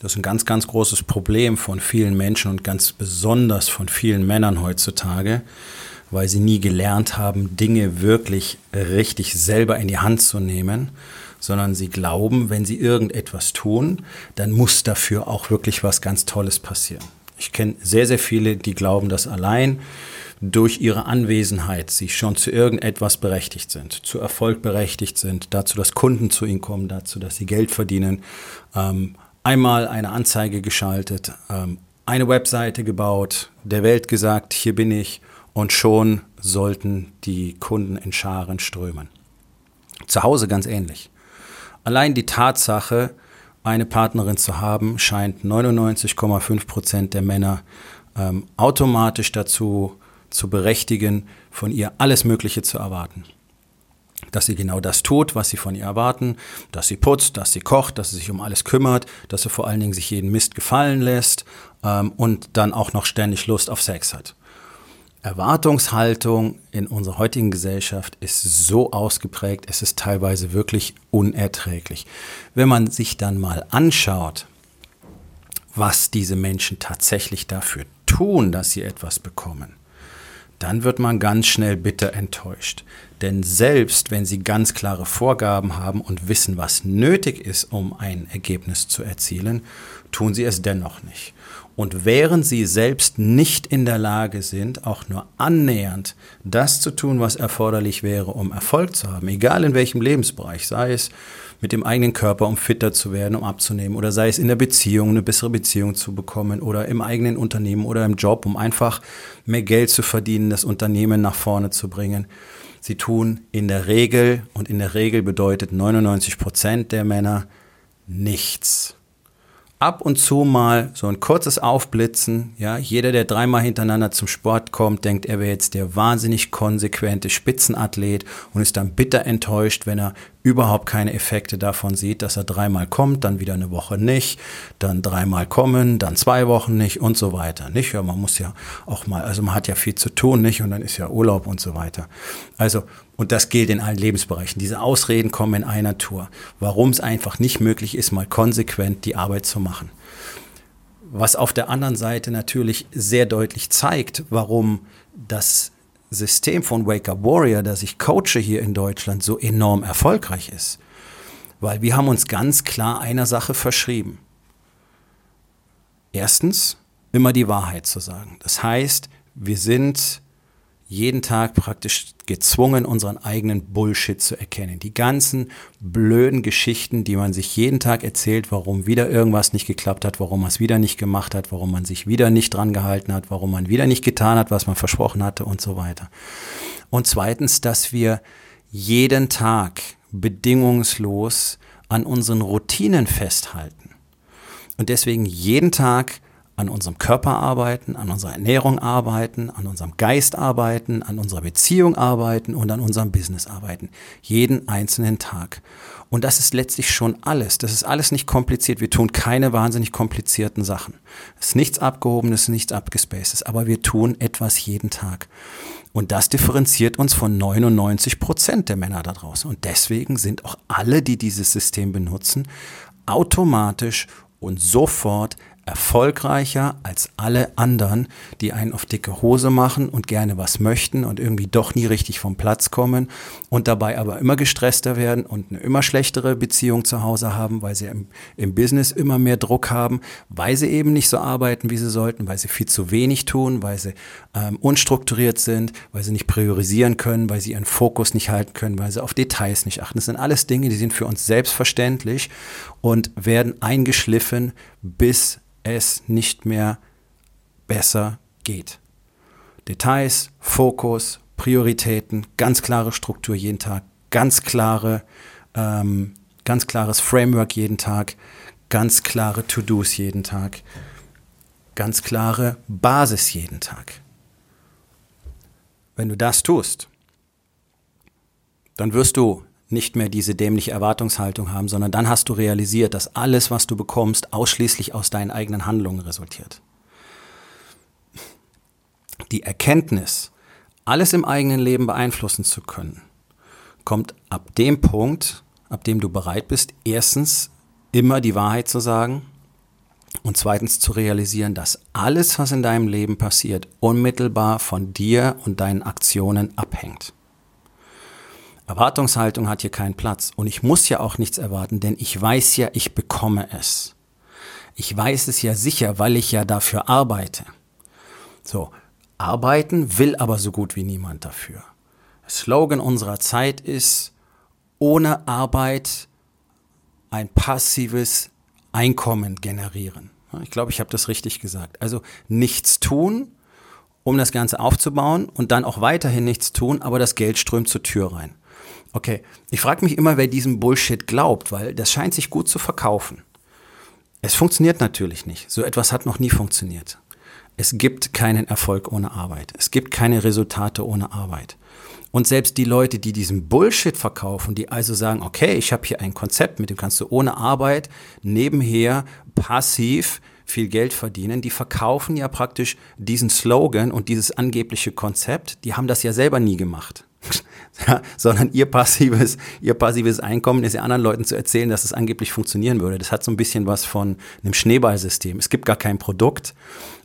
Das ist ein ganz, ganz großes Problem von vielen Menschen und ganz besonders von vielen Männern heutzutage, weil sie nie gelernt haben, Dinge wirklich richtig selber in die Hand zu nehmen, sondern sie glauben, wenn sie irgendetwas tun, dann muss dafür auch wirklich was ganz Tolles passieren. Ich kenne sehr, sehr viele, die glauben, dass allein durch ihre Anwesenheit sie schon zu irgendetwas berechtigt sind, zu Erfolg berechtigt sind, dazu, dass Kunden zu ihnen kommen, dazu, dass sie Geld verdienen, ähm, einmal eine Anzeige geschaltet, ähm, eine Webseite gebaut, der Welt gesagt, hier bin ich und schon sollten die Kunden in Scharen strömen. Zu Hause ganz ähnlich. Allein die Tatsache, eine Partnerin zu haben, scheint 99,5 Prozent der Männer ähm, automatisch dazu zu berechtigen, von ihr alles Mögliche zu erwarten dass sie genau das tut, was sie von ihr erwarten, dass sie putzt, dass sie kocht, dass sie sich um alles kümmert, dass sie vor allen Dingen sich jeden Mist gefallen lässt ähm, und dann auch noch ständig Lust auf Sex hat. Erwartungshaltung in unserer heutigen Gesellschaft ist so ausgeprägt, es ist teilweise wirklich unerträglich. Wenn man sich dann mal anschaut, was diese Menschen tatsächlich dafür tun, dass sie etwas bekommen, dann wird man ganz schnell bitter enttäuscht. Denn selbst wenn Sie ganz klare Vorgaben haben und wissen, was nötig ist, um ein Ergebnis zu erzielen, tun Sie es dennoch nicht. Und während Sie selbst nicht in der Lage sind, auch nur annähernd das zu tun, was erforderlich wäre, um Erfolg zu haben, egal in welchem Lebensbereich, sei es mit dem eigenen Körper, um fitter zu werden, um abzunehmen, oder sei es in der Beziehung, eine bessere Beziehung zu bekommen, oder im eigenen Unternehmen oder im Job, um einfach mehr Geld zu verdienen, das Unternehmen nach vorne zu bringen. Sie tun in der Regel, und in der Regel bedeutet 99 Prozent der Männer nichts ab und zu mal so ein kurzes Aufblitzen. Ja, jeder, der dreimal hintereinander zum Sport kommt, denkt, er wäre jetzt der wahnsinnig konsequente Spitzenathlet und ist dann bitter enttäuscht, wenn er überhaupt keine Effekte davon sieht, dass er dreimal kommt, dann wieder eine Woche nicht, dann dreimal kommen, dann zwei Wochen nicht und so weiter. Nicht? Ja, man muss ja auch mal, also man hat ja viel zu tun, nicht? Und dann ist ja Urlaub und so weiter. Also und das gilt in allen Lebensbereichen. Diese Ausreden kommen in einer Tour. Warum es einfach nicht möglich ist, mal konsequent die Arbeit zu machen. Was auf der anderen Seite natürlich sehr deutlich zeigt, warum das System von Wake Up Warrior, das ich coache hier in Deutschland, so enorm erfolgreich ist. Weil wir haben uns ganz klar einer Sache verschrieben. Erstens, immer die Wahrheit zu sagen. Das heißt, wir sind jeden Tag praktisch gezwungen, unseren eigenen Bullshit zu erkennen. Die ganzen blöden Geschichten, die man sich jeden Tag erzählt, warum wieder irgendwas nicht geklappt hat, warum man es wieder nicht gemacht hat, warum man sich wieder nicht dran gehalten hat, warum man wieder nicht getan hat, was man versprochen hatte und so weiter. Und zweitens, dass wir jeden Tag bedingungslos an unseren Routinen festhalten. Und deswegen jeden Tag an unserem Körper arbeiten, an unserer Ernährung arbeiten, an unserem Geist arbeiten, an unserer Beziehung arbeiten und an unserem Business arbeiten. Jeden einzelnen Tag. Und das ist letztlich schon alles. Das ist alles nicht kompliziert. Wir tun keine wahnsinnig komplizierten Sachen. Es ist nichts Abgehobenes, nichts Abgespacedes. Aber wir tun etwas jeden Tag. Und das differenziert uns von 99 Prozent der Männer da draußen. Und deswegen sind auch alle, die dieses System benutzen, automatisch und sofort erfolgreicher als alle anderen, die einen auf dicke Hose machen und gerne was möchten und irgendwie doch nie richtig vom Platz kommen und dabei aber immer gestresster werden und eine immer schlechtere Beziehung zu Hause haben, weil sie im, im Business immer mehr Druck haben, weil sie eben nicht so arbeiten, wie sie sollten, weil sie viel zu wenig tun, weil sie ähm, unstrukturiert sind, weil sie nicht priorisieren können, weil sie ihren Fokus nicht halten können, weil sie auf Details nicht achten. Das sind alles Dinge, die sind für uns selbstverständlich und werden eingeschliffen bis es nicht mehr besser geht. Details, Fokus, Prioritäten, ganz klare Struktur jeden Tag, ganz klare, ähm, ganz klares Framework jeden Tag, ganz klare To-Dos jeden Tag, ganz klare Basis jeden Tag. Wenn du das tust, dann wirst du nicht mehr diese dämliche Erwartungshaltung haben, sondern dann hast du realisiert, dass alles, was du bekommst, ausschließlich aus deinen eigenen Handlungen resultiert. Die Erkenntnis, alles im eigenen Leben beeinflussen zu können, kommt ab dem Punkt, ab dem du bereit bist, erstens immer die Wahrheit zu sagen und zweitens zu realisieren, dass alles, was in deinem Leben passiert, unmittelbar von dir und deinen Aktionen abhängt. Erwartungshaltung hat hier keinen Platz und ich muss ja auch nichts erwarten, denn ich weiß ja, ich bekomme es. Ich weiß es ja sicher, weil ich ja dafür arbeite. So, Arbeiten will aber so gut wie niemand dafür. Der Slogan unserer Zeit ist, ohne Arbeit ein passives Einkommen generieren. Ich glaube, ich habe das richtig gesagt. Also nichts tun, um das Ganze aufzubauen und dann auch weiterhin nichts tun, aber das Geld strömt zur Tür rein. Okay, ich frage mich immer, wer diesem Bullshit glaubt, weil das scheint sich gut zu verkaufen. Es funktioniert natürlich nicht. So etwas hat noch nie funktioniert. Es gibt keinen Erfolg ohne Arbeit. Es gibt keine Resultate ohne Arbeit. Und selbst die Leute, die diesen Bullshit verkaufen, die also sagen, okay, ich habe hier ein Konzept, mit dem kannst du ohne Arbeit nebenher passiv viel Geld verdienen, die verkaufen ja praktisch diesen Slogan und dieses angebliche Konzept, die haben das ja selber nie gemacht. Ja, sondern ihr passives, ihr passives Einkommen ist ja anderen Leuten zu erzählen, dass es angeblich funktionieren würde. Das hat so ein bisschen was von einem Schneeballsystem. Es gibt gar kein Produkt,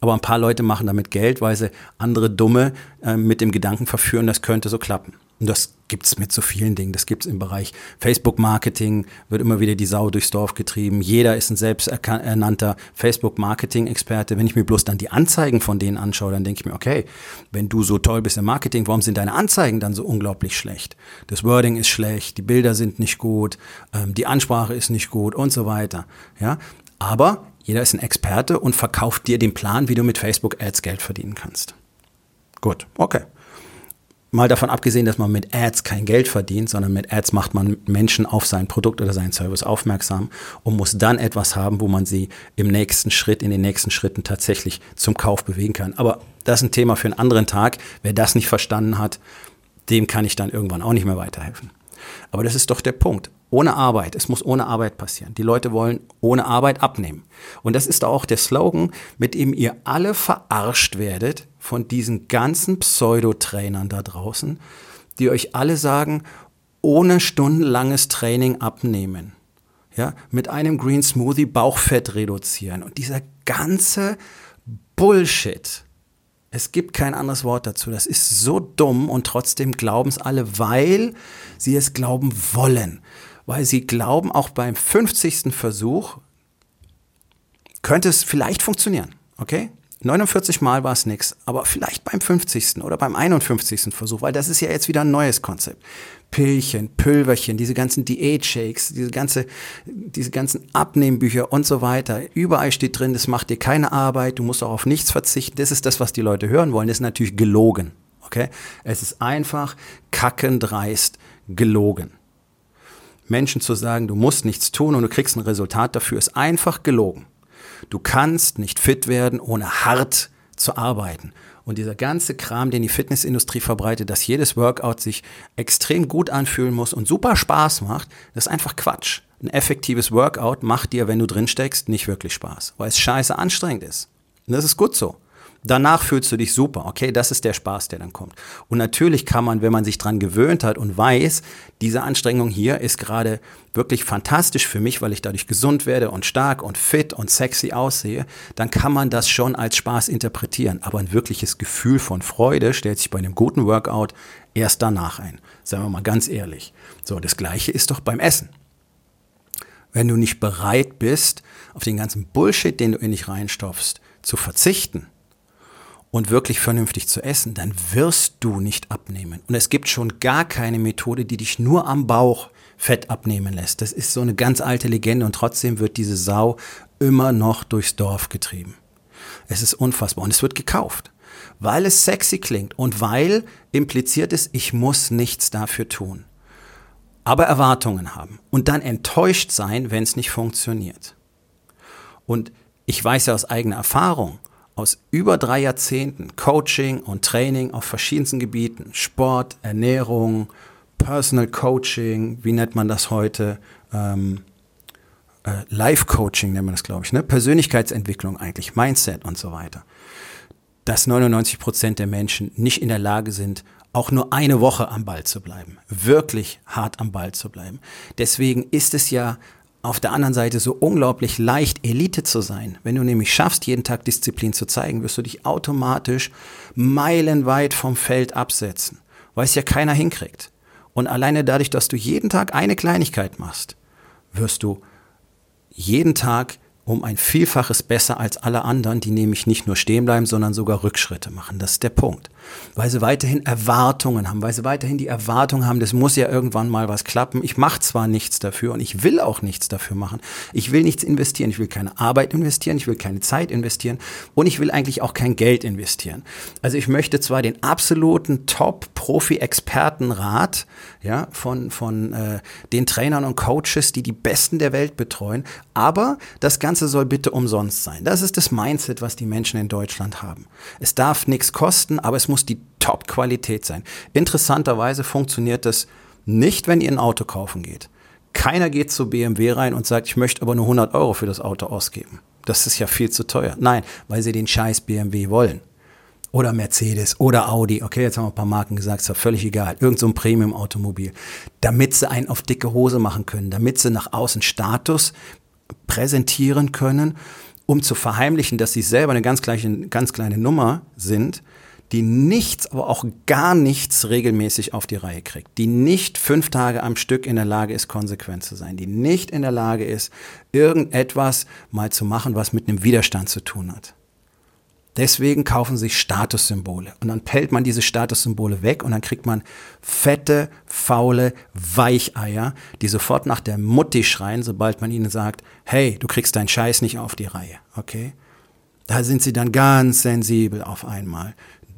aber ein paar Leute machen damit Geld, weil sie andere Dumme äh, mit dem Gedanken verführen, das könnte so klappen. Und das gibt's mit so vielen Dingen. Das gibt's im Bereich Facebook-Marketing, wird immer wieder die Sau durchs Dorf getrieben. Jeder ist ein selbsternannter Facebook-Marketing-Experte. Wenn ich mir bloß dann die Anzeigen von denen anschaue, dann denke ich mir, okay, wenn du so toll bist im Marketing, warum sind deine Anzeigen dann so unglaublich schlecht? Das Wording ist schlecht, die Bilder sind nicht gut, ähm, die Ansprache ist nicht gut und so weiter. Ja, aber jeder ist ein Experte und verkauft dir den Plan, wie du mit Facebook-Ads Geld verdienen kannst. Gut, okay. Mal davon abgesehen, dass man mit Ads kein Geld verdient, sondern mit Ads macht man Menschen auf sein Produkt oder seinen Service aufmerksam und muss dann etwas haben, wo man sie im nächsten Schritt, in den nächsten Schritten tatsächlich zum Kauf bewegen kann. Aber das ist ein Thema für einen anderen Tag. Wer das nicht verstanden hat, dem kann ich dann irgendwann auch nicht mehr weiterhelfen. Aber das ist doch der Punkt. Ohne Arbeit, es muss ohne Arbeit passieren. Die Leute wollen ohne Arbeit abnehmen. Und das ist auch der Slogan, mit dem ihr alle verarscht werdet von diesen ganzen Pseudotrainern da draußen, die euch alle sagen, ohne stundenlanges Training abnehmen. Ja, mit einem Green Smoothie Bauchfett reduzieren. Und dieser ganze Bullshit, es gibt kein anderes Wort dazu. Das ist so dumm und trotzdem glauben es alle, weil sie es glauben wollen. Weil sie glauben, auch beim 50. Versuch könnte es vielleicht funktionieren. Okay? 49 Mal war es nichts, aber vielleicht beim 50. oder beim 51. Versuch, weil das ist ja jetzt wieder ein neues Konzept. Pillchen, Pülverchen, diese ganzen Diät-Shakes, diese, ganze, diese ganzen Abnehmbücher und so weiter. Überall steht drin, das macht dir keine Arbeit, du musst auch auf nichts verzichten. Das ist das, was die Leute hören wollen. Das ist natürlich gelogen. Okay? Es ist einfach kackendreist gelogen. Menschen zu sagen, du musst nichts tun und du kriegst ein Resultat dafür, ist einfach gelogen. Du kannst nicht fit werden, ohne hart zu arbeiten. Und dieser ganze Kram, den die Fitnessindustrie verbreitet, dass jedes Workout sich extrem gut anfühlen muss und super Spaß macht, das ist einfach Quatsch. Ein effektives Workout macht dir, wenn du drin steckst, nicht wirklich Spaß, weil es scheiße anstrengend ist. Und das ist gut so. Danach fühlst du dich super. Okay, das ist der Spaß, der dann kommt. Und natürlich kann man, wenn man sich dran gewöhnt hat und weiß, diese Anstrengung hier ist gerade wirklich fantastisch für mich, weil ich dadurch gesund werde und stark und fit und sexy aussehe, dann kann man das schon als Spaß interpretieren. Aber ein wirkliches Gefühl von Freude stellt sich bei einem guten Workout erst danach ein. Sagen wir mal ganz ehrlich. So, das Gleiche ist doch beim Essen. Wenn du nicht bereit bist, auf den ganzen Bullshit, den du in dich reinstopfst, zu verzichten, und wirklich vernünftig zu essen, dann wirst du nicht abnehmen. Und es gibt schon gar keine Methode, die dich nur am Bauch Fett abnehmen lässt. Das ist so eine ganz alte Legende und trotzdem wird diese Sau immer noch durchs Dorf getrieben. Es ist unfassbar und es wird gekauft, weil es sexy klingt und weil impliziert ist, ich muss nichts dafür tun. Aber Erwartungen haben und dann enttäuscht sein, wenn es nicht funktioniert. Und ich weiß ja aus eigener Erfahrung, aus über drei Jahrzehnten Coaching und Training auf verschiedensten Gebieten, Sport, Ernährung, Personal Coaching, wie nennt man das heute? Ähm, äh, Life Coaching nennt man das, glaube ich, ne? Persönlichkeitsentwicklung eigentlich, Mindset und so weiter. Dass 99 Prozent der Menschen nicht in der Lage sind, auch nur eine Woche am Ball zu bleiben, wirklich hart am Ball zu bleiben. Deswegen ist es ja auf der anderen Seite so unglaublich leicht, Elite zu sein. Wenn du nämlich schaffst, jeden Tag Disziplin zu zeigen, wirst du dich automatisch meilenweit vom Feld absetzen, weil es ja keiner hinkriegt. Und alleine dadurch, dass du jeden Tag eine Kleinigkeit machst, wirst du jeden Tag um ein Vielfaches besser als alle anderen, die nämlich nicht nur stehen bleiben, sondern sogar Rückschritte machen. Das ist der Punkt. Weil sie weiterhin Erwartungen haben, weil sie weiterhin die Erwartung haben, das muss ja irgendwann mal was klappen. Ich mache zwar nichts dafür und ich will auch nichts dafür machen. Ich will nichts investieren, ich will keine Arbeit investieren, ich will keine Zeit investieren und ich will eigentlich auch kein Geld investieren. Also ich möchte zwar den absoluten Top-Profi-Expertenrat ja, von, von äh, den Trainern und Coaches, die die Besten der Welt betreuen, aber das Ganze Ganze soll bitte umsonst sein. Das ist das Mindset, was die Menschen in Deutschland haben. Es darf nichts kosten, aber es muss die Top-Qualität sein. Interessanterweise funktioniert das nicht, wenn ihr ein Auto kaufen geht. Keiner geht zu BMW rein und sagt, ich möchte aber nur 100 Euro für das Auto ausgeben. Das ist ja viel zu teuer. Nein, weil sie den scheiß BMW wollen. Oder Mercedes oder Audi. Okay, jetzt haben wir ein paar Marken gesagt, ist ja völlig egal. Irgend so ein Premium-Automobil. Damit sie einen auf dicke Hose machen können. Damit sie nach außen Status präsentieren können, um zu verheimlichen, dass sie selber eine ganz, gleiche, ganz kleine Nummer sind, die nichts, aber auch gar nichts regelmäßig auf die Reihe kriegt, die nicht fünf Tage am Stück in der Lage ist, konsequent zu sein, die nicht in der Lage ist, irgendetwas mal zu machen, was mit einem Widerstand zu tun hat. Deswegen kaufen sich Statussymbole. Und dann pellt man diese Statussymbole weg und dann kriegt man fette, faule Weicheier, die sofort nach der Mutti schreien, sobald man ihnen sagt, hey, du kriegst deinen Scheiß nicht auf die Reihe. Okay? Da sind sie dann ganz sensibel auf einmal.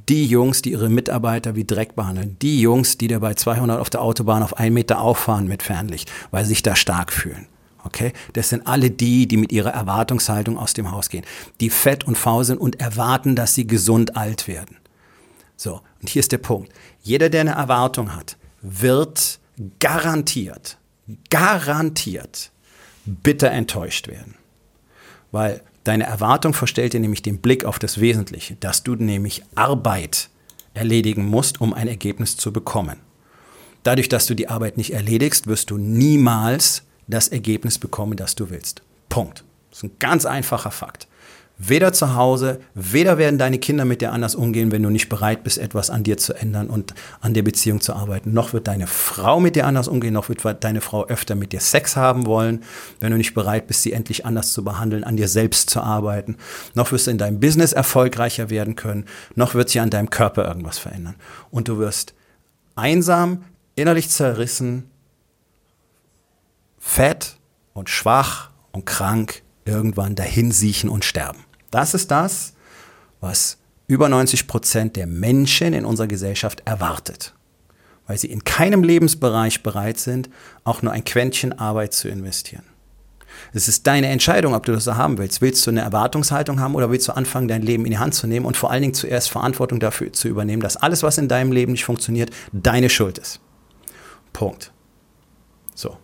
Die Jungs, die ihre Mitarbeiter wie Dreck behandeln. Die Jungs, die da bei 200 auf der Autobahn auf einen Meter auffahren mit Fernlicht, weil sie sich da stark fühlen. Okay? Das sind alle die, die mit ihrer Erwartungshaltung aus dem Haus gehen, die fett und faul sind und erwarten, dass sie gesund alt werden. So, und hier ist der Punkt. Jeder, der eine Erwartung hat, wird garantiert, garantiert bitter enttäuscht werden. Weil deine Erwartung verstellt dir nämlich den Blick auf das Wesentliche, dass du nämlich Arbeit erledigen musst, um ein Ergebnis zu bekommen. Dadurch, dass du die Arbeit nicht erledigst, wirst du niemals das Ergebnis bekommen, das du willst. Punkt. Das ist ein ganz einfacher Fakt. Weder zu Hause, weder werden deine Kinder mit dir anders umgehen, wenn du nicht bereit bist, etwas an dir zu ändern und an der Beziehung zu arbeiten. Noch wird deine Frau mit dir anders umgehen, noch wird deine Frau öfter mit dir Sex haben wollen, wenn du nicht bereit bist, sie endlich anders zu behandeln, an dir selbst zu arbeiten. Noch wirst du in deinem Business erfolgreicher werden können, noch wird sich an deinem Körper irgendwas verändern. Und du wirst einsam, innerlich zerrissen, fett und schwach und krank irgendwann dahin siechen und sterben. Das ist das, was über 90 Prozent der Menschen in unserer Gesellschaft erwartet, weil sie in keinem Lebensbereich bereit sind, auch nur ein Quäntchen Arbeit zu investieren. Es ist deine Entscheidung, ob du das so haben willst. Willst du eine Erwartungshaltung haben oder willst du anfangen, dein Leben in die Hand zu nehmen und vor allen Dingen zuerst Verantwortung dafür zu übernehmen, dass alles, was in deinem Leben nicht funktioniert, deine Schuld ist. Punkt. So.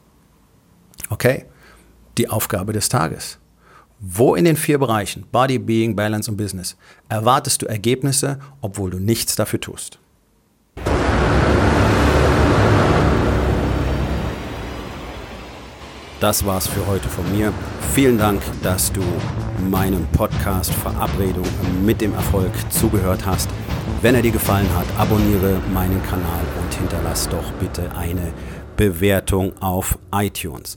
Okay? Die Aufgabe des Tages. Wo in den vier Bereichen Body, Being, Balance und Business erwartest du Ergebnisse, obwohl du nichts dafür tust? Das war's für heute von mir. Vielen Dank, dass du meinem Podcast Verabredung mit dem Erfolg zugehört hast. Wenn er dir gefallen hat, abonniere meinen Kanal und hinterlass doch bitte eine Bewertung auf iTunes.